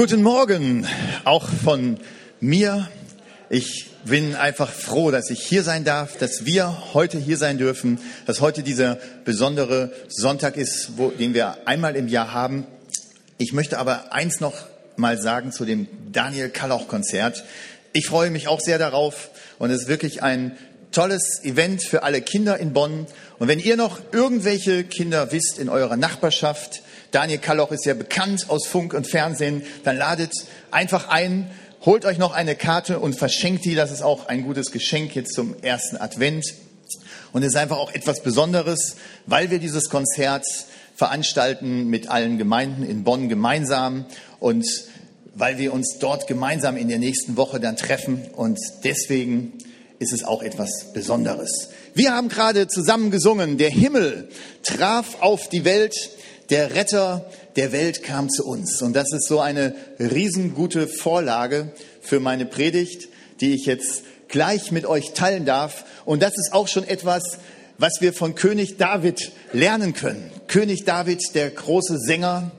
Guten Morgen, auch von mir. Ich bin einfach froh, dass ich hier sein darf, dass wir heute hier sein dürfen, dass heute dieser besondere Sonntag ist, wo, den wir einmal im Jahr haben. Ich möchte aber eins noch mal sagen zu dem Daniel Kalloch Konzert. Ich freue mich auch sehr darauf und es ist wirklich ein tolles Event für alle Kinder in Bonn. Und wenn ihr noch irgendwelche Kinder wisst in eurer Nachbarschaft, Daniel Kalloch ist ja bekannt aus Funk und Fernsehen. Dann ladet einfach ein, holt euch noch eine Karte und verschenkt die. Das ist auch ein gutes Geschenk jetzt zum ersten Advent. Und es ist einfach auch etwas Besonderes, weil wir dieses Konzert veranstalten mit allen Gemeinden in Bonn gemeinsam und weil wir uns dort gemeinsam in der nächsten Woche dann treffen. Und deswegen ist es auch etwas Besonderes. Wir haben gerade zusammen gesungen, der Himmel traf auf die Welt, der Retter der Welt kam zu uns. Und das ist so eine riesengute Vorlage für meine Predigt, die ich jetzt gleich mit euch teilen darf. Und das ist auch schon etwas, was wir von König David lernen können. König David, der große Sänger,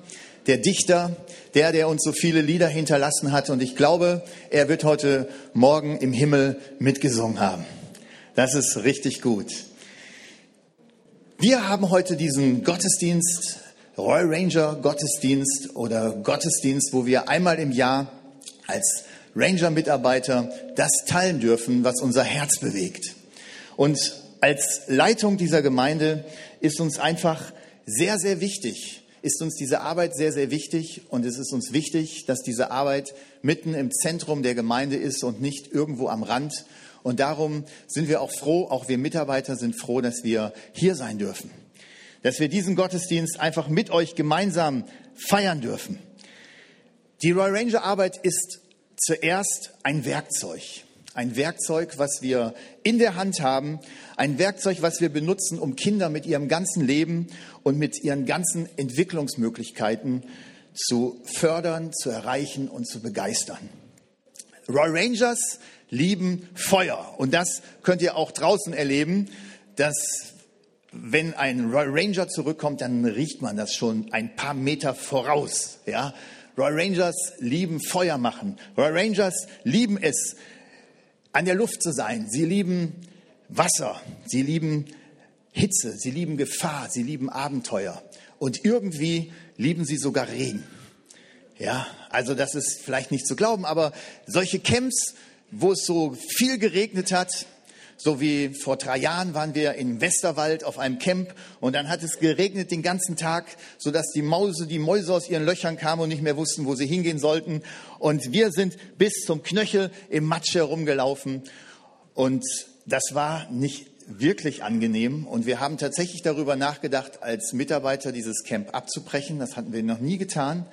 der Dichter, der, der uns so viele Lieder hinterlassen hat. Und ich glaube, er wird heute Morgen im Himmel mitgesungen haben. Das ist richtig gut. Wir haben heute diesen Gottesdienst Royal Ranger Gottesdienst oder Gottesdienst, wo wir einmal im Jahr als Ranger-Mitarbeiter das teilen dürfen, was unser Herz bewegt. Und als Leitung dieser Gemeinde ist uns einfach sehr, sehr wichtig, ist uns diese Arbeit sehr, sehr wichtig und es ist uns wichtig, dass diese Arbeit mitten im Zentrum der Gemeinde ist und nicht irgendwo am Rand. Und darum sind wir auch froh, auch wir Mitarbeiter sind froh, dass wir hier sein dürfen dass wir diesen Gottesdienst einfach mit euch gemeinsam feiern dürfen. Die Royal Ranger Arbeit ist zuerst ein Werkzeug. Ein Werkzeug, was wir in der Hand haben. Ein Werkzeug, was wir benutzen, um Kinder mit ihrem ganzen Leben und mit ihren ganzen Entwicklungsmöglichkeiten zu fördern, zu erreichen und zu begeistern. Royal Rangers lieben Feuer. Und das könnt ihr auch draußen erleben. Das wenn ein Ranger zurückkommt, dann riecht man das schon ein paar Meter voraus. Ja? Royal Rangers lieben Feuer machen. Royal Rangers lieben es, an der Luft zu sein. Sie lieben Wasser. Sie lieben Hitze. Sie lieben Gefahr. Sie lieben Abenteuer. Und irgendwie lieben sie sogar Regen. Ja, also das ist vielleicht nicht zu glauben, aber solche Camps, wo es so viel geregnet hat, so wie vor drei Jahren waren wir im Westerwald auf einem Camp und dann hat es geregnet den ganzen Tag, sodass die Mäuse, die Mäuse aus ihren Löchern kamen und nicht mehr wussten, wo sie hingehen sollten. Und wir sind bis zum Knöchel im Matsch herumgelaufen. Und das war nicht wirklich angenehm. Und wir haben tatsächlich darüber nachgedacht, als Mitarbeiter dieses Camp abzubrechen. Das hatten wir noch nie getan.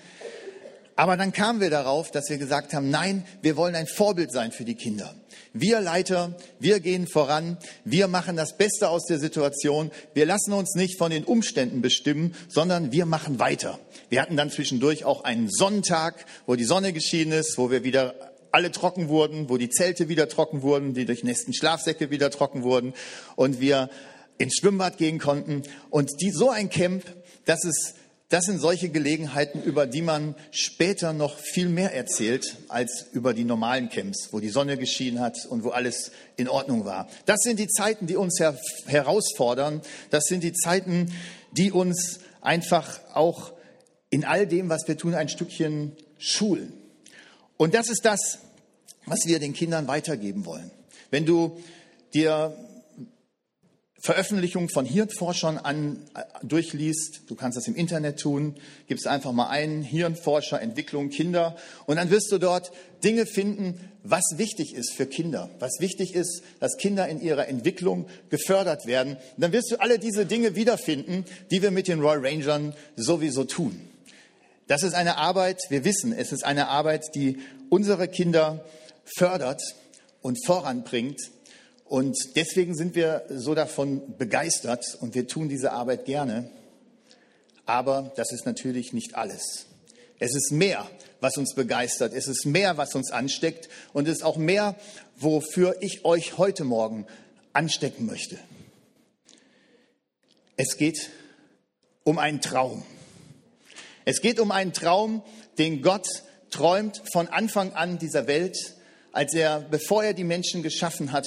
Aber dann kamen wir darauf, dass wir gesagt haben, nein, wir wollen ein Vorbild sein für die Kinder. Wir Leiter, wir gehen voran, wir machen das Beste aus der Situation, wir lassen uns nicht von den Umständen bestimmen, sondern wir machen weiter. Wir hatten dann zwischendurch auch einen Sonnentag, wo die Sonne geschienen ist, wo wir wieder alle trocken wurden, wo die Zelte wieder trocken wurden, die durchnässten Schlafsäcke wieder trocken wurden und wir ins Schwimmbad gehen konnten. Und die, so ein Camp, das ist das sind solche Gelegenheiten, über die man später noch viel mehr erzählt als über die normalen Camps, wo die Sonne geschienen hat und wo alles in Ordnung war. Das sind die Zeiten, die uns her herausfordern. Das sind die Zeiten, die uns einfach auch in all dem, was wir tun, ein Stückchen schulen. Und das ist das, was wir den Kindern weitergeben wollen. Wenn du dir Veröffentlichungen von Hirnforschern an, äh, durchliest, du kannst das im Internet tun, gibst einfach mal ein, Hirnforscher, Entwicklung, Kinder, und dann wirst du dort Dinge finden, was wichtig ist für Kinder, was wichtig ist, dass Kinder in ihrer Entwicklung gefördert werden. Und dann wirst du alle diese Dinge wiederfinden, die wir mit den Royal Rangern sowieso tun. Das ist eine Arbeit, wir wissen, es ist eine Arbeit, die unsere Kinder fördert und voranbringt und deswegen sind wir so davon begeistert und wir tun diese Arbeit gerne. Aber das ist natürlich nicht alles. Es ist mehr, was uns begeistert. Es ist mehr, was uns ansteckt. Und es ist auch mehr, wofür ich euch heute Morgen anstecken möchte. Es geht um einen Traum. Es geht um einen Traum, den Gott träumt von Anfang an dieser Welt, als er, bevor er die Menschen geschaffen hat,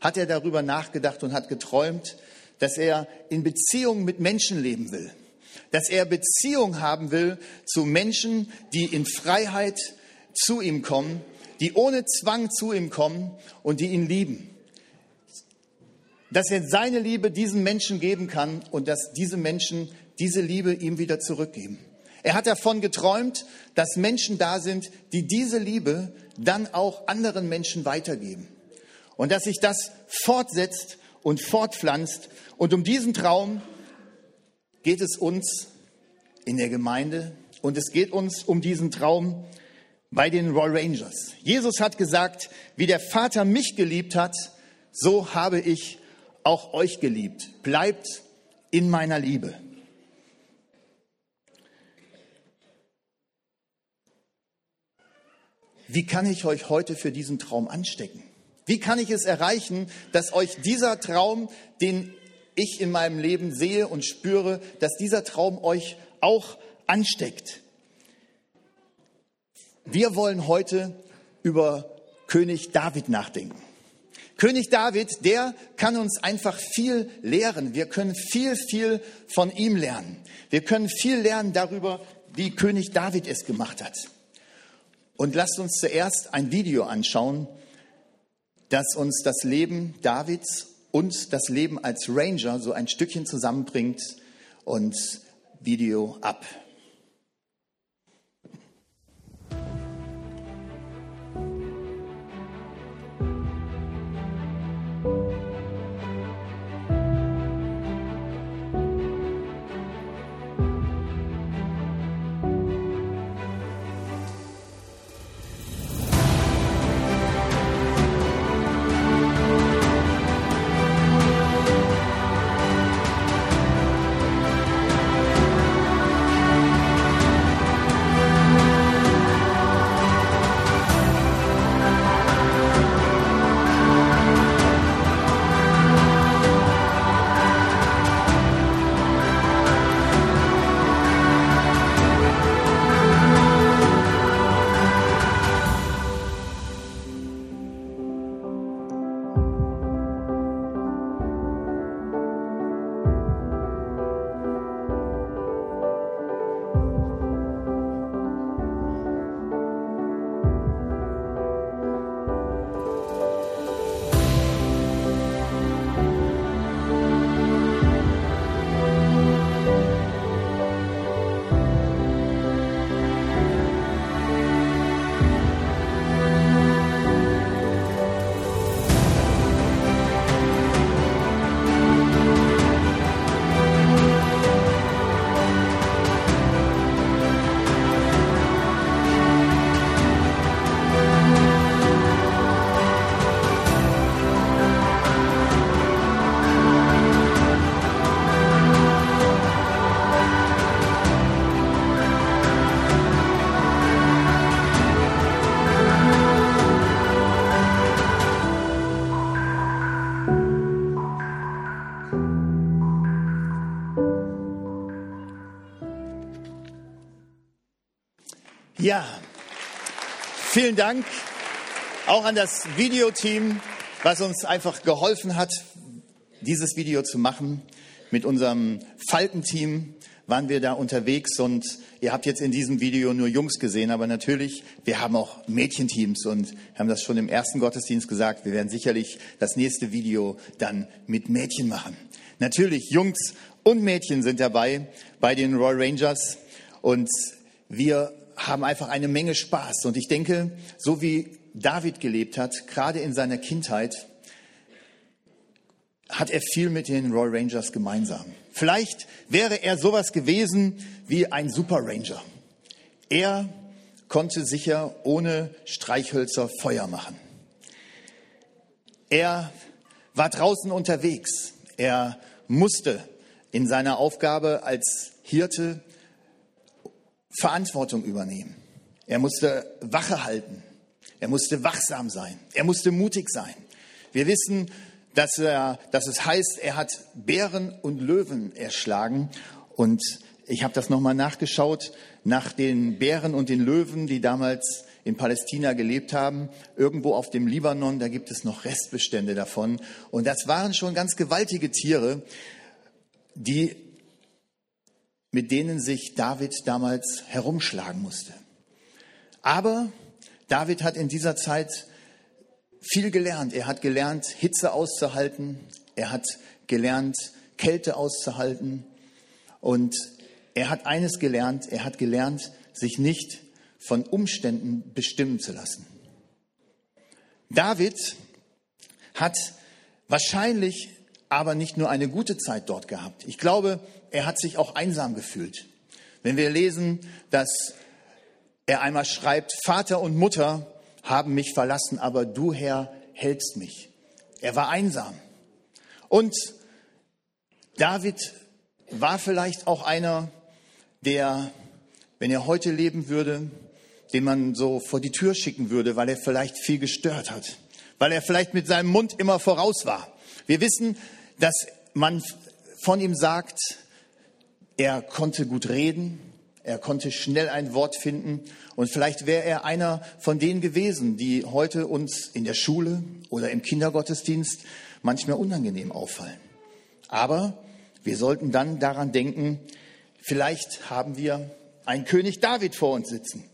hat er darüber nachgedacht und hat geträumt, dass er in Beziehung mit Menschen leben will, dass er Beziehung haben will zu Menschen, die in Freiheit zu ihm kommen, die ohne Zwang zu ihm kommen und die ihn lieben. Dass er seine Liebe diesen Menschen geben kann und dass diese Menschen diese Liebe ihm wieder zurückgeben. Er hat davon geträumt, dass Menschen da sind, die diese Liebe dann auch anderen Menschen weitergeben. Und dass sich das fortsetzt und fortpflanzt. Und um diesen Traum geht es uns in der Gemeinde und es geht uns um diesen Traum bei den Royal Rangers. Jesus hat gesagt, wie der Vater mich geliebt hat, so habe ich auch euch geliebt. Bleibt in meiner Liebe. Wie kann ich euch heute für diesen Traum anstecken? Wie kann ich es erreichen, dass euch dieser Traum, den ich in meinem Leben sehe und spüre, dass dieser Traum euch auch ansteckt? Wir wollen heute über König David nachdenken. König David, der kann uns einfach viel lehren. Wir können viel, viel von ihm lernen. Wir können viel lernen darüber, wie König David es gemacht hat. Und lasst uns zuerst ein Video anschauen, das uns das Leben Davids und das Leben als Ranger so ein Stückchen zusammenbringt. Und Video ab. Vielen Dank auch an das Videoteam, was uns einfach geholfen hat, dieses Video zu machen. Mit unserem Falkenteam waren wir da unterwegs und ihr habt jetzt in diesem Video nur Jungs gesehen, aber natürlich, wir haben auch Mädchenteams und haben das schon im ersten Gottesdienst gesagt, wir werden sicherlich das nächste Video dann mit Mädchen machen. Natürlich, Jungs und Mädchen sind dabei bei den Royal Rangers und wir haben einfach eine Menge Spaß. Und ich denke, so wie David gelebt hat, gerade in seiner Kindheit, hat er viel mit den Royal Rangers gemeinsam. Vielleicht wäre er sowas gewesen wie ein Super Ranger. Er konnte sicher ohne Streichhölzer Feuer machen. Er war draußen unterwegs. Er musste in seiner Aufgabe als Hirte Verantwortung übernehmen. Er musste Wache halten. Er musste wachsam sein. Er musste mutig sein. Wir wissen, dass, er, dass es heißt, er hat Bären und Löwen erschlagen und ich habe das nochmal nachgeschaut, nach den Bären und den Löwen, die damals in Palästina gelebt haben, irgendwo auf dem Libanon, da gibt es noch Restbestände davon. Und das waren schon ganz gewaltige Tiere, die, mit denen sich David damals herumschlagen musste. Aber David hat in dieser Zeit viel gelernt. Er hat gelernt, Hitze auszuhalten. Er hat gelernt, Kälte auszuhalten. Und er hat eines gelernt. Er hat gelernt, sich nicht von Umständen bestimmen zu lassen. David hat wahrscheinlich aber nicht nur eine gute Zeit dort gehabt. Ich glaube, er hat sich auch einsam gefühlt. Wenn wir lesen, dass er einmal schreibt, Vater und Mutter haben mich verlassen, aber du, Herr, hältst mich. Er war einsam. Und David war vielleicht auch einer, der, wenn er heute leben würde, den man so vor die Tür schicken würde, weil er vielleicht viel gestört hat, weil er vielleicht mit seinem Mund immer voraus war. Wir wissen, dass man von ihm sagt, er konnte gut reden, er konnte schnell ein Wort finden und vielleicht wäre er einer von denen gewesen, die heute uns in der Schule oder im Kindergottesdienst manchmal unangenehm auffallen. Aber wir sollten dann daran denken, vielleicht haben wir einen König David vor uns sitzen.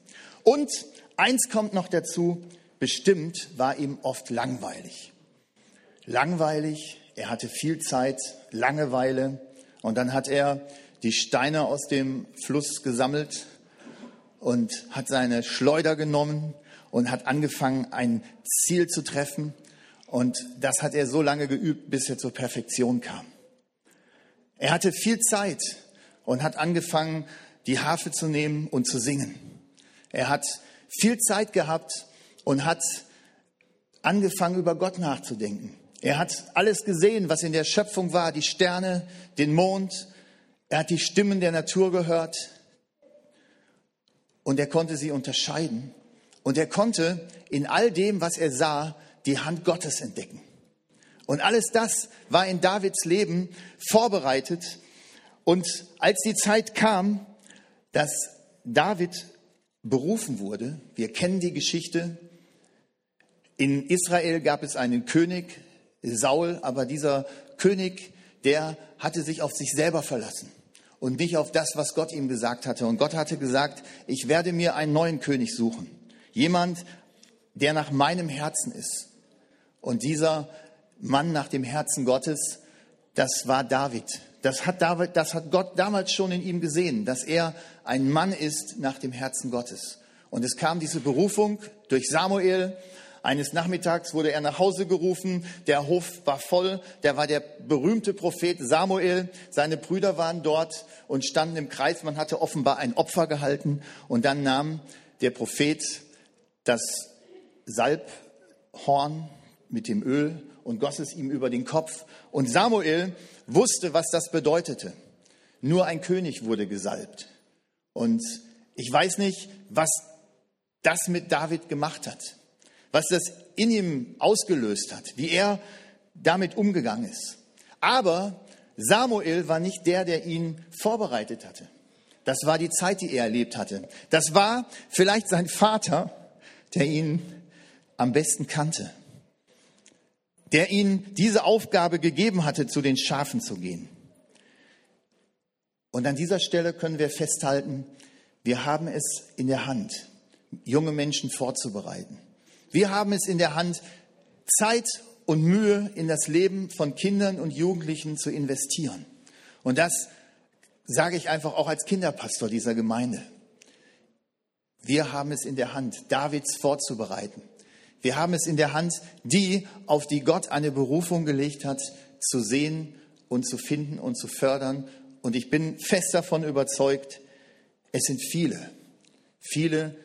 Und eins kommt noch dazu, bestimmt war ihm oft langweilig. Langweilig, er hatte viel Zeit, Langeweile und dann hat er die Steine aus dem Fluss gesammelt und hat seine Schleuder genommen und hat angefangen, ein Ziel zu treffen. Und das hat er so lange geübt, bis er zur Perfektion kam. Er hatte viel Zeit und hat angefangen, die Harfe zu nehmen und zu singen. Er hat viel Zeit gehabt und hat angefangen, über Gott nachzudenken. Er hat alles gesehen, was in der Schöpfung war, die Sterne, den Mond. Er hat die Stimmen der Natur gehört und er konnte sie unterscheiden. Und er konnte in all dem, was er sah, die Hand Gottes entdecken. Und alles das war in Davids Leben vorbereitet. Und als die Zeit kam, dass David berufen wurde, wir kennen die Geschichte, in Israel gab es einen König, Saul, aber dieser König, der hatte sich auf sich selber verlassen und nicht auf das, was Gott ihm gesagt hatte. Und Gott hatte gesagt, ich werde mir einen neuen König suchen. Jemand, der nach meinem Herzen ist. Und dieser Mann nach dem Herzen Gottes, das war David. Das hat, David, das hat Gott damals schon in ihm gesehen, dass er ein Mann ist nach dem Herzen Gottes. Und es kam diese Berufung durch Samuel eines Nachmittags wurde er nach Hause gerufen, der Hof war voll, der war der berühmte Prophet Samuel, seine Brüder waren dort und standen im Kreis, man hatte offenbar ein Opfer gehalten. Und dann nahm der Prophet das Salbhorn mit dem Öl und goss es ihm über den Kopf. Und Samuel wusste, was das bedeutete. Nur ein König wurde gesalbt. Und ich weiß nicht, was das mit David gemacht hat was das in ihm ausgelöst hat, wie er damit umgegangen ist. Aber Samuel war nicht der, der ihn vorbereitet hatte. Das war die Zeit, die er erlebt hatte. Das war vielleicht sein Vater, der ihn am besten kannte, der ihn diese Aufgabe gegeben hatte, zu den Schafen zu gehen. Und an dieser Stelle können wir festhalten, wir haben es in der Hand, junge Menschen vorzubereiten. Wir haben es in der Hand, Zeit und Mühe in das Leben von Kindern und Jugendlichen zu investieren. Und das sage ich einfach auch als Kinderpastor dieser Gemeinde. Wir haben es in der Hand, Davids vorzubereiten. Wir haben es in der Hand, die, auf die Gott eine Berufung gelegt hat, zu sehen und zu finden und zu fördern. Und ich bin fest davon überzeugt, es sind viele, viele,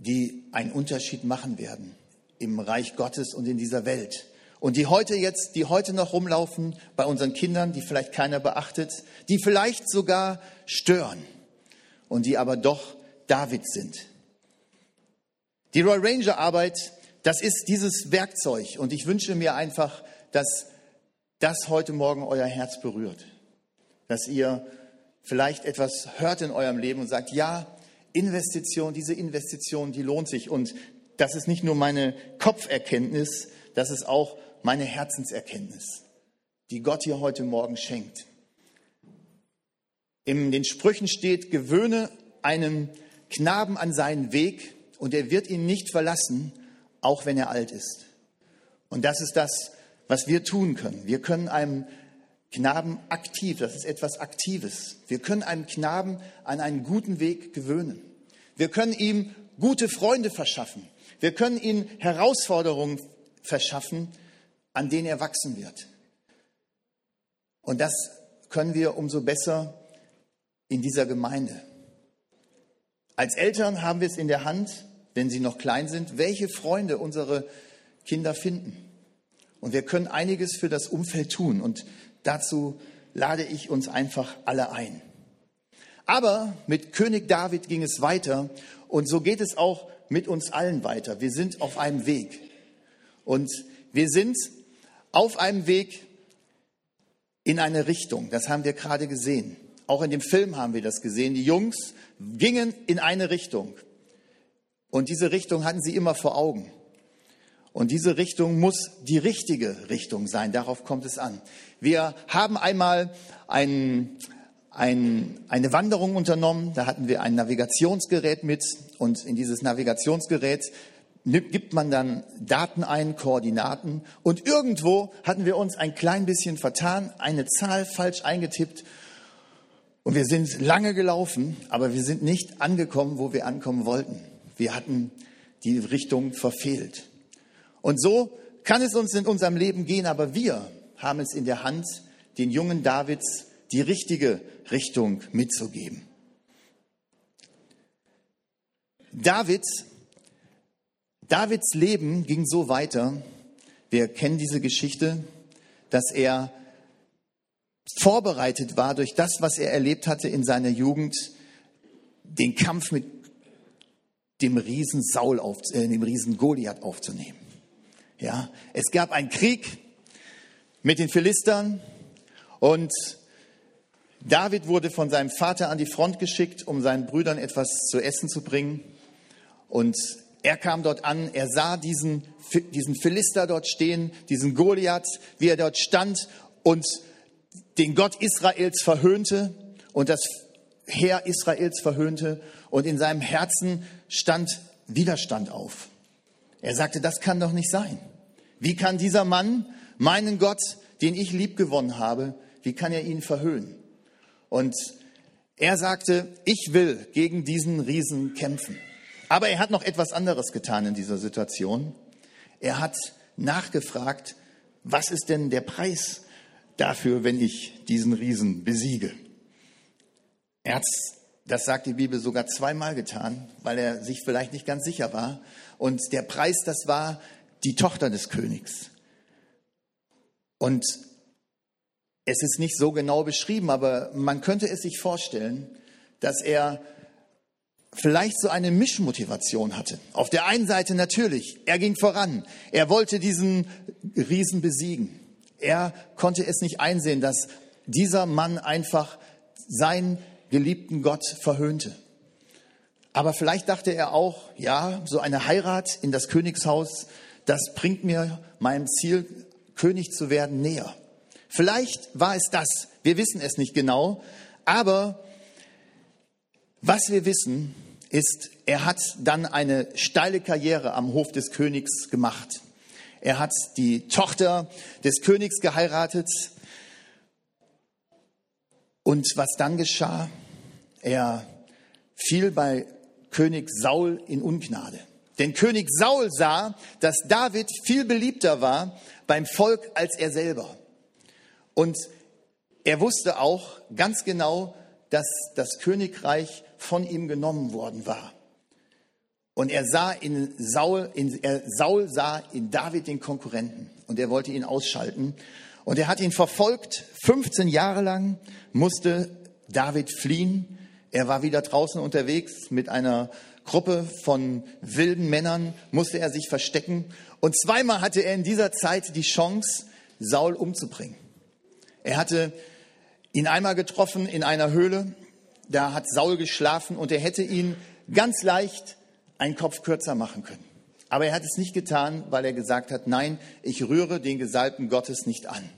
die einen Unterschied machen werden im Reich Gottes und in dieser Welt. Und die heute jetzt, die heute noch rumlaufen bei unseren Kindern, die vielleicht keiner beachtet, die vielleicht sogar stören und die aber doch David sind. Die Royal Ranger Arbeit, das ist dieses Werkzeug und ich wünsche mir einfach, dass das heute Morgen euer Herz berührt, dass ihr vielleicht etwas hört in eurem Leben und sagt, ja, Investition, diese Investition, die lohnt sich. Und das ist nicht nur meine Kopferkenntnis, das ist auch meine Herzenserkenntnis, die Gott dir heute Morgen schenkt. In den Sprüchen steht, gewöhne einem Knaben an seinen Weg und er wird ihn nicht verlassen, auch wenn er alt ist. Und das ist das, was wir tun können. Wir können einem Knaben aktiv, das ist etwas Aktives. Wir können einem Knaben an einen guten Weg gewöhnen. Wir können ihm gute Freunde verschaffen. Wir können ihm Herausforderungen verschaffen, an denen er wachsen wird. Und das können wir umso besser in dieser Gemeinde. Als Eltern haben wir es in der Hand, wenn sie noch klein sind, welche Freunde unsere Kinder finden. Und wir können einiges für das Umfeld tun. Und dazu lade ich uns einfach alle ein. Aber mit König David ging es weiter. Und so geht es auch mit uns allen weiter. Wir sind auf einem Weg. Und wir sind auf einem Weg in eine Richtung. Das haben wir gerade gesehen. Auch in dem Film haben wir das gesehen. Die Jungs gingen in eine Richtung. Und diese Richtung hatten sie immer vor Augen. Und diese Richtung muss die richtige Richtung sein. Darauf kommt es an. Wir haben einmal ein, ein, eine Wanderung unternommen. Da hatten wir ein Navigationsgerät mit. Und in dieses Navigationsgerät gibt man dann Daten ein, Koordinaten. Und irgendwo hatten wir uns ein klein bisschen vertan, eine Zahl falsch eingetippt. Und wir sind lange gelaufen, aber wir sind nicht angekommen, wo wir ankommen wollten. Wir hatten die Richtung verfehlt. Und so kann es uns in unserem Leben gehen, aber wir haben es in der Hand, den jungen Davids die richtige Richtung mitzugeben. David, Davids Leben ging so weiter, wir kennen diese Geschichte, dass er vorbereitet war durch das, was er erlebt hatte in seiner Jugend, den Kampf mit dem Riesen Saul auf, äh, dem Riesen Goliath aufzunehmen. Ja, es gab einen Krieg mit den Philistern und David wurde von seinem Vater an die Front geschickt, um seinen Brüdern etwas zu essen zu bringen. Und er kam dort an, er sah diesen, diesen Philister dort stehen, diesen Goliath, wie er dort stand und den Gott Israels verhöhnte und das Heer Israels verhöhnte. Und in seinem Herzen stand Widerstand auf. Er sagte, das kann doch nicht sein. Wie kann dieser Mann meinen Gott, den ich lieb gewonnen habe, wie kann er ihn verhöhnen? Und er sagte, ich will gegen diesen Riesen kämpfen. Aber er hat noch etwas anderes getan in dieser Situation. Er hat nachgefragt, was ist denn der Preis dafür, wenn ich diesen Riesen besiege? Er hat das sagt die Bibel sogar zweimal getan, weil er sich vielleicht nicht ganz sicher war. Und der Preis, das war die Tochter des Königs. Und es ist nicht so genau beschrieben, aber man könnte es sich vorstellen, dass er vielleicht so eine Mischmotivation hatte. Auf der einen Seite natürlich, er ging voran, er wollte diesen Riesen besiegen. Er konnte es nicht einsehen, dass dieser Mann einfach seinen geliebten Gott verhöhnte. Aber vielleicht dachte er auch, ja, so eine Heirat in das Königshaus, das bringt mir meinem Ziel, König zu werden, näher. Vielleicht war es das, wir wissen es nicht genau, aber was wir wissen, ist, er hat dann eine steile Karriere am Hof des Königs gemacht. Er hat die Tochter des Königs geheiratet. Und was dann geschah? Er fiel bei König Saul in Ungnade. Denn König Saul sah, dass David viel beliebter war beim Volk als er selber. Und er wusste auch ganz genau, dass das Königreich von ihm genommen worden war. Und er sah in Saul, in, er, Saul sah in David den Konkurrenten und er wollte ihn ausschalten. Und er hat ihn verfolgt. 15 Jahre lang musste David fliehen. Er war wieder draußen unterwegs mit einer Gruppe von wilden Männern, musste er sich verstecken. Und zweimal hatte er in dieser Zeit die Chance, Saul umzubringen. Er hatte ihn einmal getroffen in einer Höhle. Da hat Saul geschlafen und er hätte ihn ganz leicht einen Kopf kürzer machen können. Aber er hat es nicht getan, weil er gesagt hat, nein, ich rühre den Gesalbten Gottes nicht an.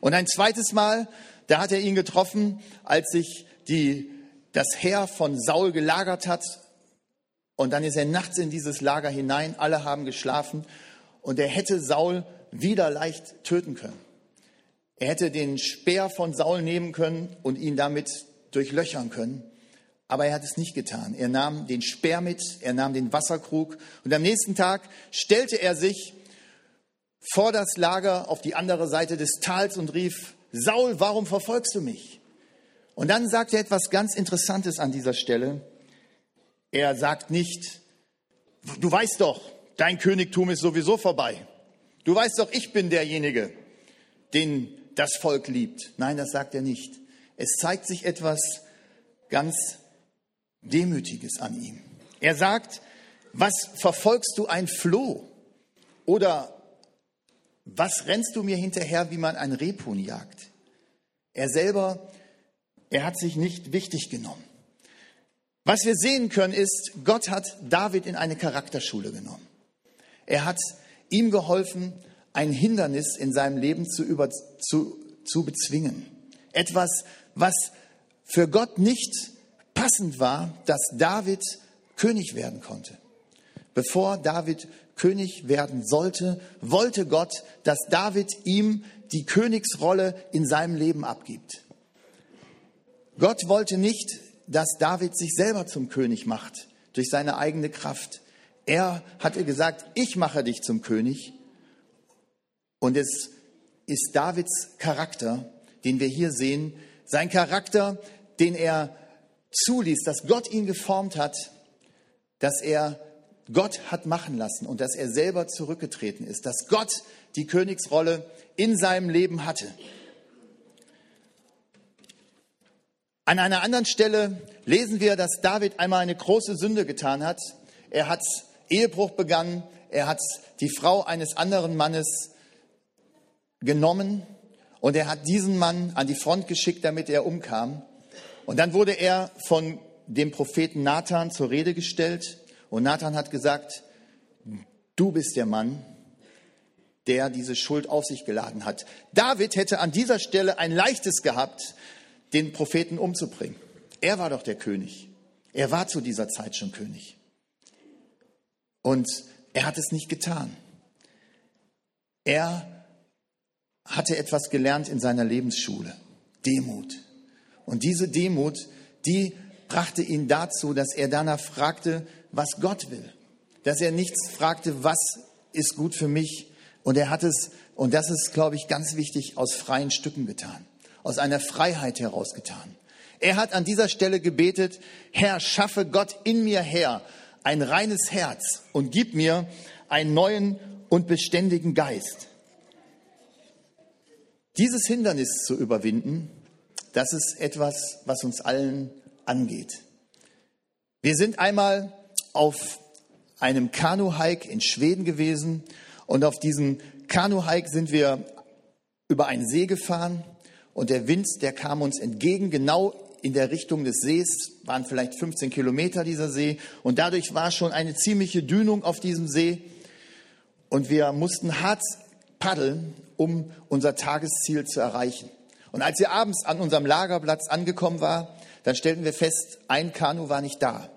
Und ein zweites Mal, da hat er ihn getroffen, als sich die, das Heer von Saul gelagert hat. Und dann ist er nachts in dieses Lager hinein, alle haben geschlafen und er hätte Saul wieder leicht töten können. Er hätte den Speer von Saul nehmen können und ihn damit durchlöchern können. Aber er hat es nicht getan. Er nahm den Speer mit, er nahm den Wasserkrug und am nächsten Tag stellte er sich vor das Lager auf die andere Seite des Tals und rief, Saul, warum verfolgst du mich? Und dann sagt er etwas ganz Interessantes an dieser Stelle. Er sagt nicht, du weißt doch, dein Königtum ist sowieso vorbei. Du weißt doch, ich bin derjenige, den das Volk liebt. Nein, das sagt er nicht. Es zeigt sich etwas ganz Demütiges an ihm. Er sagt, was verfolgst du ein Floh? Oder was rennst du mir hinterher, wie man ein Rebhuhn jagt? Er selber, er hat sich nicht wichtig genommen. Was wir sehen können ist, Gott hat David in eine Charakterschule genommen. Er hat ihm geholfen, ein Hindernis in seinem Leben zu, über, zu, zu bezwingen. Etwas, was für Gott nicht passend war, dass David König werden konnte. Bevor David König werden sollte, wollte Gott, dass David ihm die Königsrolle in seinem Leben abgibt. Gott wollte nicht, dass David sich selber zum König macht durch seine eigene Kraft. Er hatte gesagt, ich mache dich zum König. Und es ist Davids Charakter, den wir hier sehen, sein Charakter, den er zuließ, dass Gott ihn geformt hat, dass er Gott hat machen lassen und dass er selber zurückgetreten ist, dass Gott die Königsrolle in seinem Leben hatte. An einer anderen Stelle lesen wir, dass David einmal eine große Sünde getan hat. Er hat Ehebruch begangen. Er hat die Frau eines anderen Mannes genommen und er hat diesen Mann an die Front geschickt, damit er umkam. Und dann wurde er von dem Propheten Nathan zur Rede gestellt und Nathan hat gesagt, du bist der Mann, der diese Schuld auf sich geladen hat. David hätte an dieser Stelle ein leichtes gehabt, den Propheten umzubringen. Er war doch der König. Er war zu dieser Zeit schon König. Und er hat es nicht getan. Er hatte etwas gelernt in seiner Lebensschule. Demut. Und diese Demut, die brachte ihn dazu, dass er danach fragte, was Gott will. Dass er nichts fragte, was ist gut für mich. Und er hat es, und das ist, glaube ich, ganz wichtig, aus freien Stücken getan. Aus einer Freiheit heraus getan. Er hat an dieser Stelle gebetet, Herr, schaffe Gott in mir her ein reines Herz und gib mir einen neuen und beständigen Geist. Dieses Hindernis zu überwinden, das ist etwas, was uns allen angeht. Wir sind einmal auf einem Kanu-Hike in Schweden gewesen und auf diesem Kanu-Hike sind wir über einen See gefahren und der Wind, der kam uns entgegen, genau in der Richtung des Sees, waren vielleicht 15 Kilometer dieser See und dadurch war schon eine ziemliche Dünung auf diesem See und wir mussten hart paddeln, um unser Tagesziel zu erreichen. Und als wir abends an unserem Lagerplatz angekommen waren, dann stellten wir fest, ein Kanu war nicht da.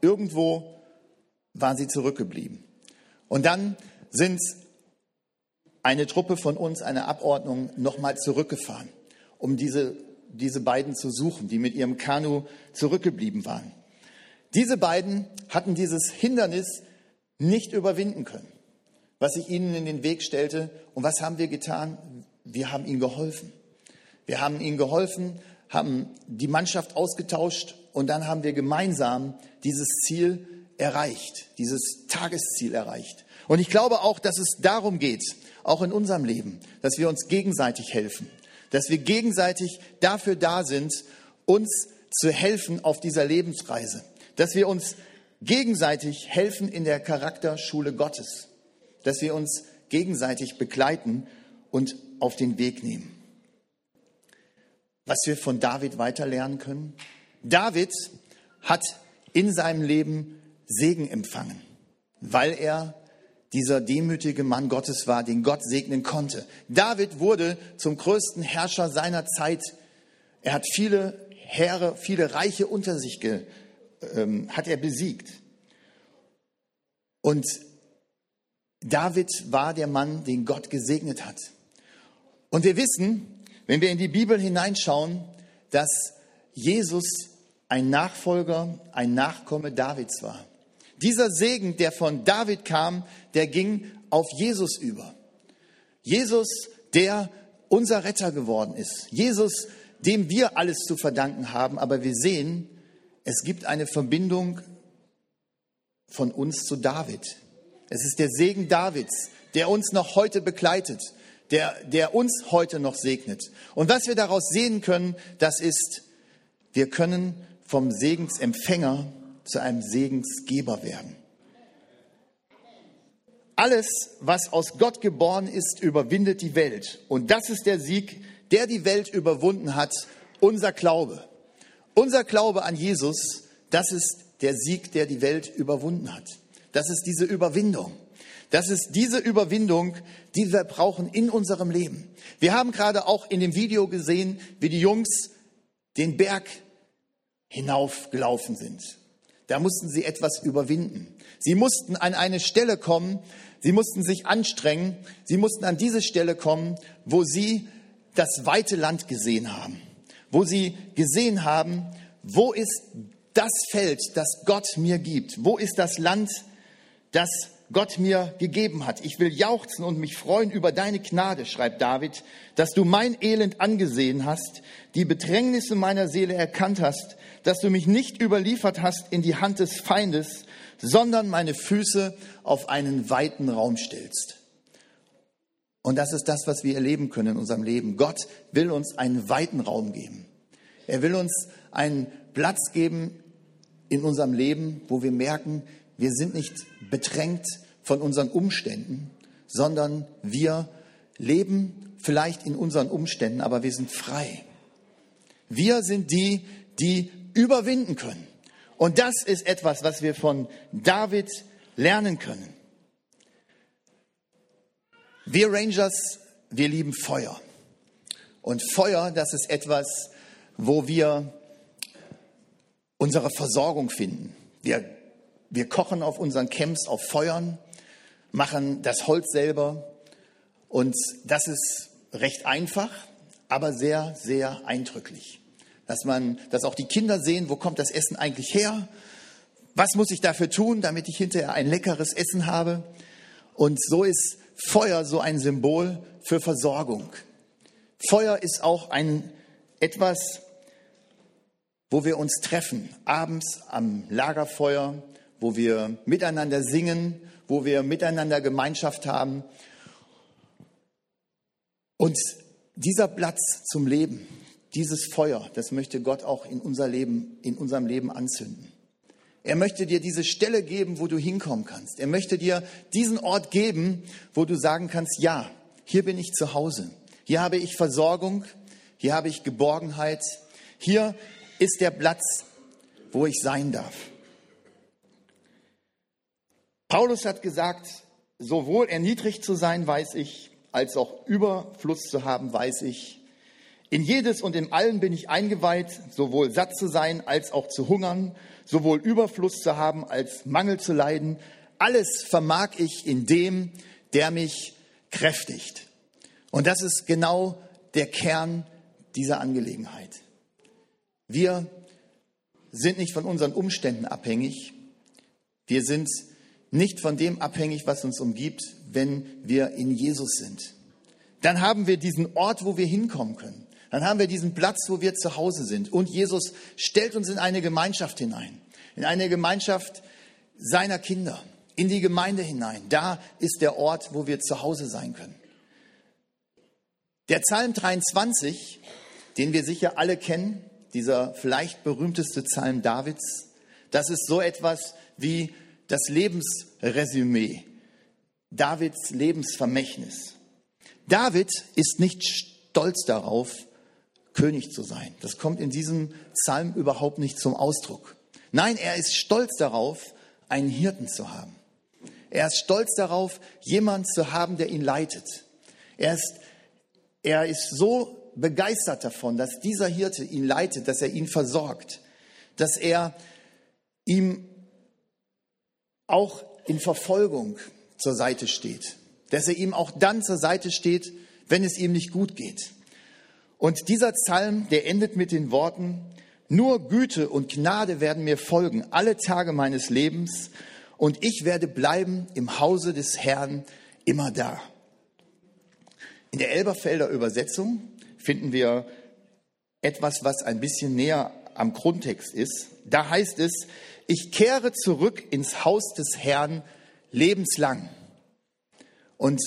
Irgendwo waren sie zurückgeblieben. Und dann sind eine Truppe von uns, eine Abordnung, nochmal zurückgefahren, um diese, diese beiden zu suchen, die mit ihrem Kanu zurückgeblieben waren. Diese beiden hatten dieses Hindernis nicht überwinden können, was sich ihnen in den Weg stellte. Und was haben wir getan? Wir haben ihnen geholfen. Wir haben ihnen geholfen, haben die Mannschaft ausgetauscht und dann haben wir gemeinsam dieses Ziel erreicht, dieses Tagesziel erreicht. Und ich glaube auch, dass es darum geht, auch in unserem Leben, dass wir uns gegenseitig helfen, dass wir gegenseitig dafür da sind, uns zu helfen auf dieser Lebensreise, dass wir uns gegenseitig helfen in der Charakterschule Gottes, dass wir uns gegenseitig begleiten und auf den Weg nehmen. was wir von David weiterlernen können? David hat in seinem Leben Segen empfangen, weil er dieser demütige Mann Gottes war, den Gott segnen konnte. David wurde zum größten Herrscher seiner Zeit. Er hat viele Heere, viele Reiche unter sich ge, ähm, hat er besiegt. Und David war der Mann, den Gott gesegnet hat. Und wir wissen, wenn wir in die Bibel hineinschauen, dass Jesus ein Nachfolger, ein Nachkomme Davids war. Dieser Segen, der von David kam, der ging auf Jesus über. Jesus, der unser Retter geworden ist. Jesus, dem wir alles zu verdanken haben. Aber wir sehen, es gibt eine Verbindung von uns zu David. Es ist der Segen Davids, der uns noch heute begleitet, der, der uns heute noch segnet. Und was wir daraus sehen können, das ist, wir können vom Segensempfänger zu einem Segensgeber werden. Alles, was aus Gott geboren ist, überwindet die Welt. Und das ist der Sieg, der die Welt überwunden hat, unser Glaube. Unser Glaube an Jesus, das ist der Sieg, der die Welt überwunden hat. Das ist diese Überwindung. Das ist diese Überwindung, die wir brauchen in unserem Leben. Wir haben gerade auch in dem Video gesehen, wie die Jungs den Berg hinaufgelaufen sind. Da mussten sie etwas überwinden. Sie mussten an eine Stelle kommen, sie mussten sich anstrengen, sie mussten an diese Stelle kommen, wo sie das weite Land gesehen haben, wo sie gesehen haben, wo ist das Feld, das Gott mir gibt, wo ist das Land, das Gott mir gegeben hat. Ich will jauchzen und mich freuen über deine Gnade, schreibt David, dass du mein Elend angesehen hast, die Bedrängnisse meiner Seele erkannt hast, dass du mich nicht überliefert hast in die Hand des Feindes, sondern meine Füße auf einen weiten Raum stellst. Und das ist das, was wir erleben können in unserem Leben. Gott will uns einen weiten Raum geben. Er will uns einen Platz geben in unserem Leben, wo wir merken, wir sind nicht bedrängt von unseren Umständen, sondern wir leben vielleicht in unseren Umständen, aber wir sind frei. Wir sind die, die überwinden können. Und das ist etwas, was wir von David lernen können. Wir Rangers, wir lieben Feuer. Und Feuer, das ist etwas, wo wir unsere Versorgung finden. Wir, wir kochen auf unseren Camps auf Feuern, machen das Holz selber. Und das ist recht einfach, aber sehr, sehr eindrücklich dass man, dass auch die Kinder sehen, wo kommt das Essen eigentlich her? Was muss ich dafür tun, damit ich hinterher ein leckeres Essen habe? Und so ist Feuer so ein Symbol für Versorgung. Feuer ist auch ein etwas, wo wir uns treffen, abends am Lagerfeuer, wo wir miteinander singen, wo wir miteinander Gemeinschaft haben. Und dieser Platz zum Leben, dieses Feuer, das möchte Gott auch in unser Leben, in unserem Leben anzünden. Er möchte dir diese Stelle geben, wo du hinkommen kannst. Er möchte dir diesen Ort geben, wo du sagen kannst, ja, hier bin ich zu Hause. Hier habe ich Versorgung. Hier habe ich Geborgenheit. Hier ist der Platz, wo ich sein darf. Paulus hat gesagt, sowohl erniedrigt zu sein, weiß ich, als auch Überfluss zu haben, weiß ich. In jedes und in allen bin ich eingeweiht, sowohl satt zu sein als auch zu hungern, sowohl Überfluss zu haben als Mangel zu leiden. Alles vermag ich in dem, der mich kräftigt. Und das ist genau der Kern dieser Angelegenheit. Wir sind nicht von unseren Umständen abhängig. Wir sind nicht von dem abhängig, was uns umgibt, wenn wir in Jesus sind. Dann haben wir diesen Ort, wo wir hinkommen können dann haben wir diesen Platz, wo wir zu Hause sind. Und Jesus stellt uns in eine Gemeinschaft hinein, in eine Gemeinschaft seiner Kinder, in die Gemeinde hinein. Da ist der Ort, wo wir zu Hause sein können. Der Psalm 23, den wir sicher alle kennen, dieser vielleicht berühmteste Psalm Davids, das ist so etwas wie das Lebensresümee, Davids Lebensvermächtnis. David ist nicht stolz darauf, König zu sein. Das kommt in diesem Psalm überhaupt nicht zum Ausdruck. Nein, er ist stolz darauf, einen Hirten zu haben. Er ist stolz darauf, jemand zu haben, der ihn leitet. Er ist, er ist so begeistert davon, dass dieser Hirte ihn leitet, dass er ihn versorgt, dass er ihm auch in Verfolgung zur Seite steht, dass er ihm auch dann zur Seite steht, wenn es ihm nicht gut geht. Und dieser Psalm, der endet mit den Worten, nur Güte und Gnade werden mir folgen alle Tage meines Lebens und ich werde bleiben im Hause des Herrn immer da. In der Elberfelder Übersetzung finden wir etwas, was ein bisschen näher am Grundtext ist. Da heißt es, ich kehre zurück ins Haus des Herrn lebenslang. Und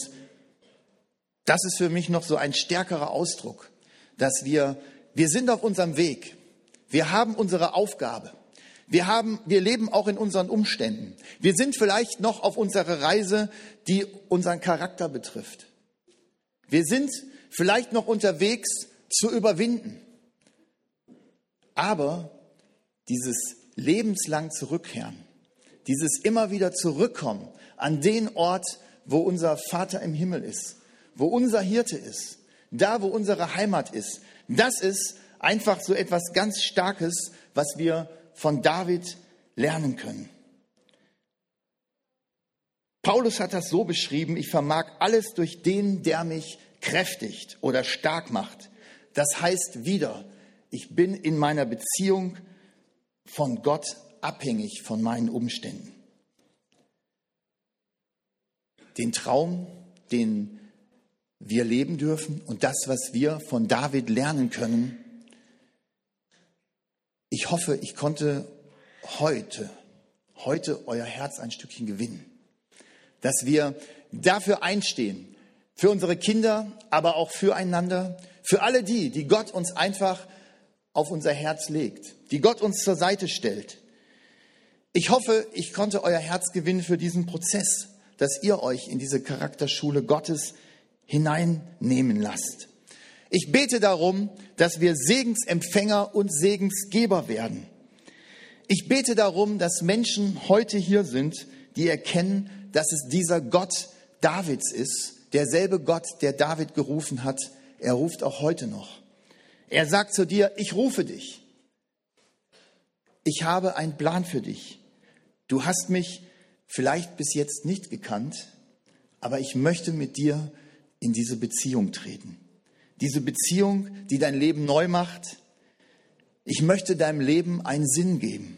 das ist für mich noch so ein stärkerer Ausdruck, dass wir, wir sind auf unserem Weg. Wir haben unsere Aufgabe. Wir haben, wir leben auch in unseren Umständen. Wir sind vielleicht noch auf unserer Reise, die unseren Charakter betrifft. Wir sind vielleicht noch unterwegs zu überwinden. Aber dieses lebenslang zurückkehren, dieses immer wieder zurückkommen an den Ort, wo unser Vater im Himmel ist, wo unser Hirte ist, da, wo unsere Heimat ist, das ist einfach so etwas ganz Starkes, was wir von David lernen können. Paulus hat das so beschrieben, ich vermag alles durch den, der mich kräftigt oder stark macht. Das heißt wieder, ich bin in meiner Beziehung von Gott abhängig von meinen Umständen. Den Traum, den wir leben dürfen und das, was wir von David lernen können. Ich hoffe, ich konnte heute, heute euer Herz ein Stückchen gewinnen, dass wir dafür einstehen, für unsere Kinder, aber auch füreinander, für alle die, die Gott uns einfach auf unser Herz legt, die Gott uns zur Seite stellt. Ich hoffe, ich konnte euer Herz gewinnen für diesen Prozess, dass ihr euch in diese Charakterschule Gottes hineinnehmen lasst. Ich bete darum, dass wir Segensempfänger und Segensgeber werden. Ich bete darum, dass Menschen heute hier sind, die erkennen, dass es dieser Gott Davids ist, derselbe Gott, der David gerufen hat. Er ruft auch heute noch. Er sagt zu dir, ich rufe dich. Ich habe einen Plan für dich. Du hast mich vielleicht bis jetzt nicht gekannt, aber ich möchte mit dir in diese Beziehung treten. Diese Beziehung, die dein Leben neu macht. Ich möchte deinem Leben einen Sinn geben.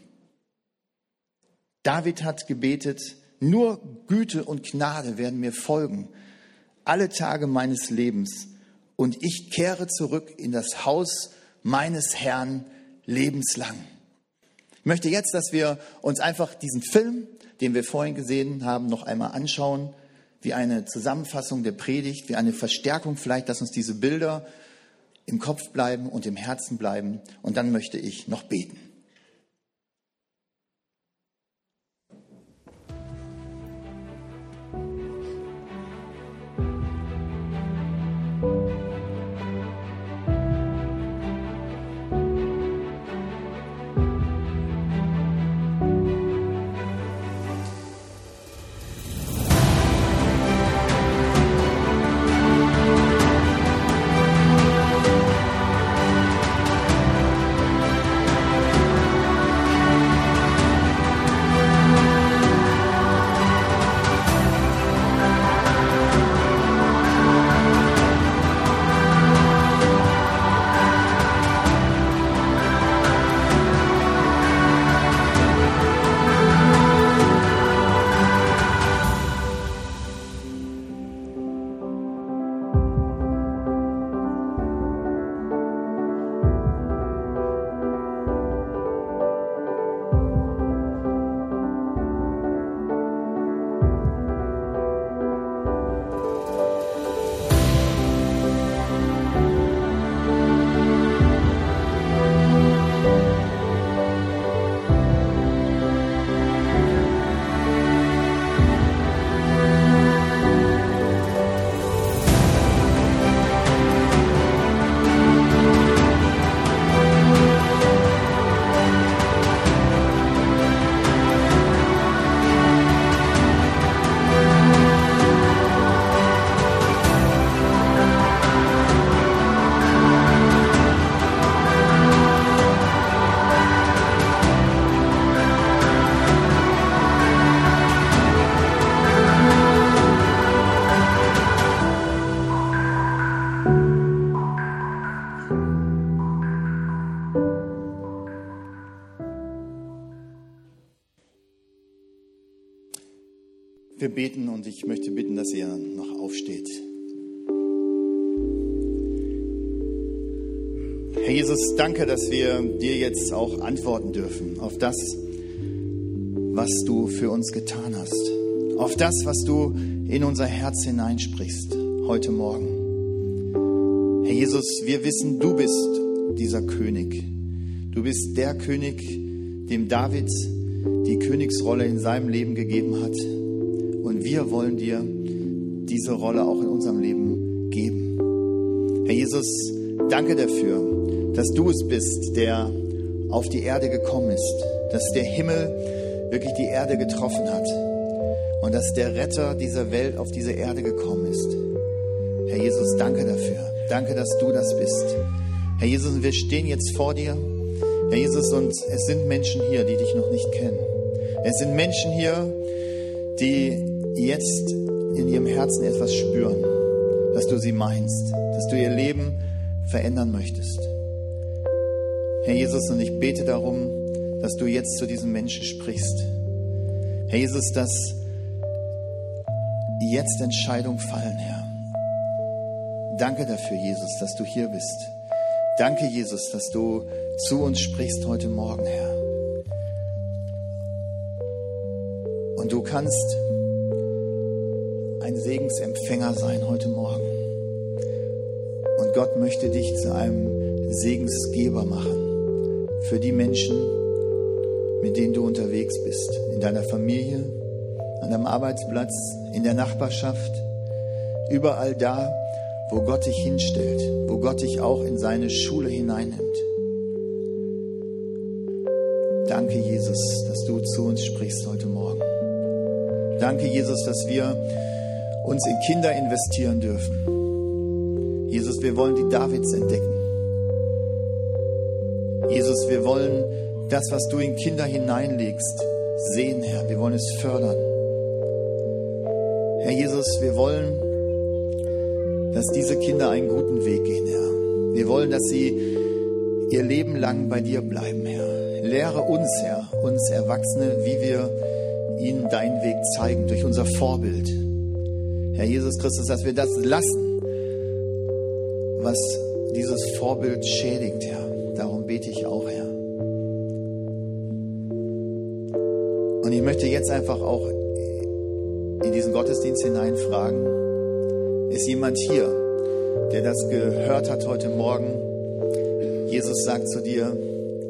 David hat gebetet, nur Güte und Gnade werden mir folgen, alle Tage meines Lebens, und ich kehre zurück in das Haus meines Herrn lebenslang. Ich möchte jetzt, dass wir uns einfach diesen Film, den wir vorhin gesehen haben, noch einmal anschauen wie eine Zusammenfassung der Predigt, wie eine Verstärkung vielleicht, dass uns diese Bilder im Kopf bleiben und im Herzen bleiben. Und dann möchte ich noch beten. Beten und ich möchte bitten, dass ihr noch aufsteht. Herr Jesus, danke, dass wir dir jetzt auch antworten dürfen auf das, was du für uns getan hast, auf das, was du in unser Herz hineinsprichst heute Morgen. Herr Jesus, wir wissen, du bist dieser König. Du bist der König, dem David die Königsrolle in seinem Leben gegeben hat. Und wir wollen dir diese Rolle auch in unserem Leben geben. Herr Jesus, danke dafür, dass du es bist, der auf die Erde gekommen ist, dass der Himmel wirklich die Erde getroffen hat und dass der Retter dieser Welt auf diese Erde gekommen ist. Herr Jesus, danke dafür. Danke, dass du das bist. Herr Jesus, wir stehen jetzt vor dir. Herr Jesus, und es sind Menschen hier, die dich noch nicht kennen. Es sind Menschen hier, die jetzt in ihrem Herzen etwas spüren, dass du sie meinst, dass du ihr Leben verändern möchtest. Herr Jesus, und ich bete darum, dass du jetzt zu diesen Menschen sprichst. Herr Jesus, dass jetzt Entscheidungen fallen, Herr. Danke dafür, Jesus, dass du hier bist. Danke, Jesus, dass du zu uns sprichst heute Morgen, Herr. Und du kannst ein Segensempfänger sein heute Morgen. Und Gott möchte dich zu einem Segensgeber machen für die Menschen, mit denen du unterwegs bist. In deiner Familie, an deinem Arbeitsplatz, in der Nachbarschaft, überall da, wo Gott dich hinstellt, wo Gott dich auch in seine Schule hineinnimmt. Danke, Jesus, dass du zu uns sprichst heute Morgen. Danke, Jesus, dass wir uns in Kinder investieren dürfen. Jesus, wir wollen die Davids entdecken. Jesus, wir wollen das, was du in Kinder hineinlegst, sehen, Herr. Wir wollen es fördern. Herr Jesus, wir wollen dass diese Kinder einen guten Weg gehen, Herr. Wir wollen, dass sie ihr Leben lang bei dir bleiben, Herr. Lehre uns, Herr, uns Erwachsene, wie wir ihnen deinen Weg zeigen, durch unser Vorbild. Herr Jesus Christus, dass wir das lassen, was dieses Vorbild schädigt, Herr. Darum bete ich auch, Herr. Und ich möchte jetzt einfach auch in diesen Gottesdienst hineinfragen, ist jemand hier, der das gehört hat heute Morgen? Jesus sagt zu dir,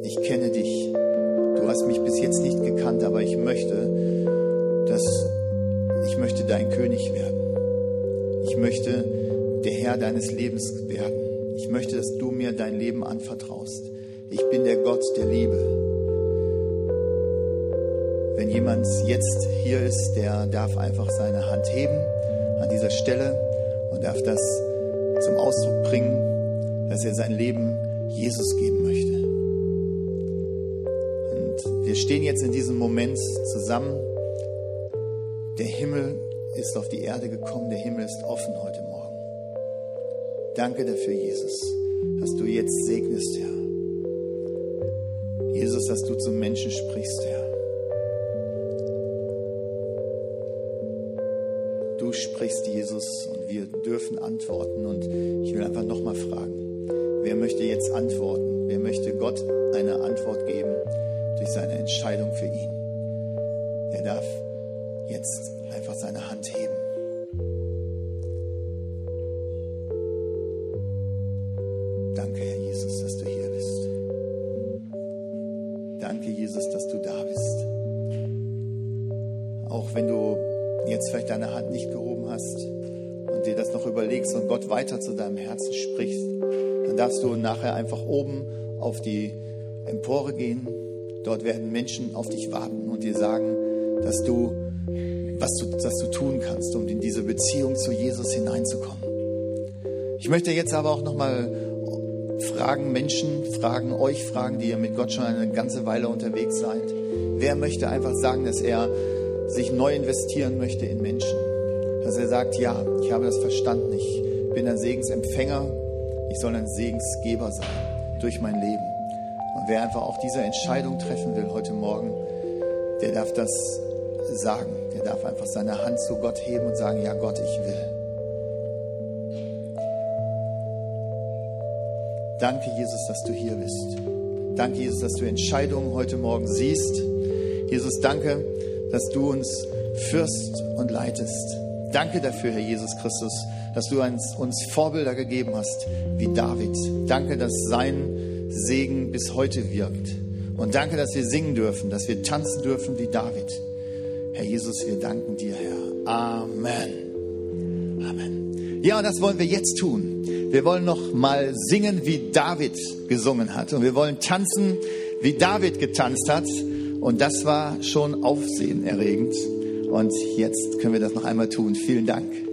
ich kenne dich. Du hast mich bis jetzt nicht gekannt, aber ich möchte dein König werden. Ich möchte der Herr deines Lebens werden. Ich möchte, dass du mir dein Leben anvertraust. Ich bin der Gott der Liebe. Wenn jemand jetzt hier ist, der darf einfach seine Hand heben an dieser Stelle und darf das zum Ausdruck bringen, dass er sein Leben Jesus geben möchte. Und wir stehen jetzt in diesem Moment zusammen. Der Himmel ist auf die Erde gekommen, der Himmel ist offen heute Morgen. Danke dafür, Jesus, dass du jetzt segnest, Herr. Jesus, dass du zum Menschen sprichst, Herr. Du sprichst, Jesus, und wir dürfen antworten. Und ich will einfach nochmal fragen, wer möchte jetzt antworten? Wer möchte Gott eine Antwort geben durch seine Entscheidung für ihn? Der darf jetzt weiter zu deinem Herzen sprichst, dann darfst du nachher einfach oben auf die Empore gehen. Dort werden Menschen auf dich warten und dir sagen, dass du, was du, dass du tun kannst, um in diese Beziehung zu Jesus hineinzukommen. Ich möchte jetzt aber auch nochmal fragen, Menschen fragen, euch fragen, die ihr mit Gott schon eine ganze Weile unterwegs seid. Wer möchte einfach sagen, dass er sich neu investieren möchte in Menschen. Dass er sagt, ja, ich habe das verstanden, ich bin ein Segensempfänger, ich soll ein Segensgeber sein durch mein Leben. Und wer einfach auch diese Entscheidung treffen will heute Morgen, der darf das sagen. Der darf einfach seine Hand zu Gott heben und sagen, ja Gott, ich will. Danke, Jesus, dass du hier bist. Danke, Jesus, dass du Entscheidungen heute Morgen siehst. Jesus, danke, dass du uns führst und leitest. Danke dafür, Herr Jesus Christus, dass du uns Vorbilder gegeben hast, wie David. Danke, dass sein Segen bis heute wirkt. Und danke, dass wir singen dürfen, dass wir tanzen dürfen wie David. Herr Jesus, wir danken dir, Herr. Amen. Amen. Ja, und das wollen wir jetzt tun. Wir wollen noch mal singen, wie David gesungen hat. Und wir wollen tanzen, wie David getanzt hat. Und das war schon aufsehenerregend. Und jetzt können wir das noch einmal tun. Vielen Dank.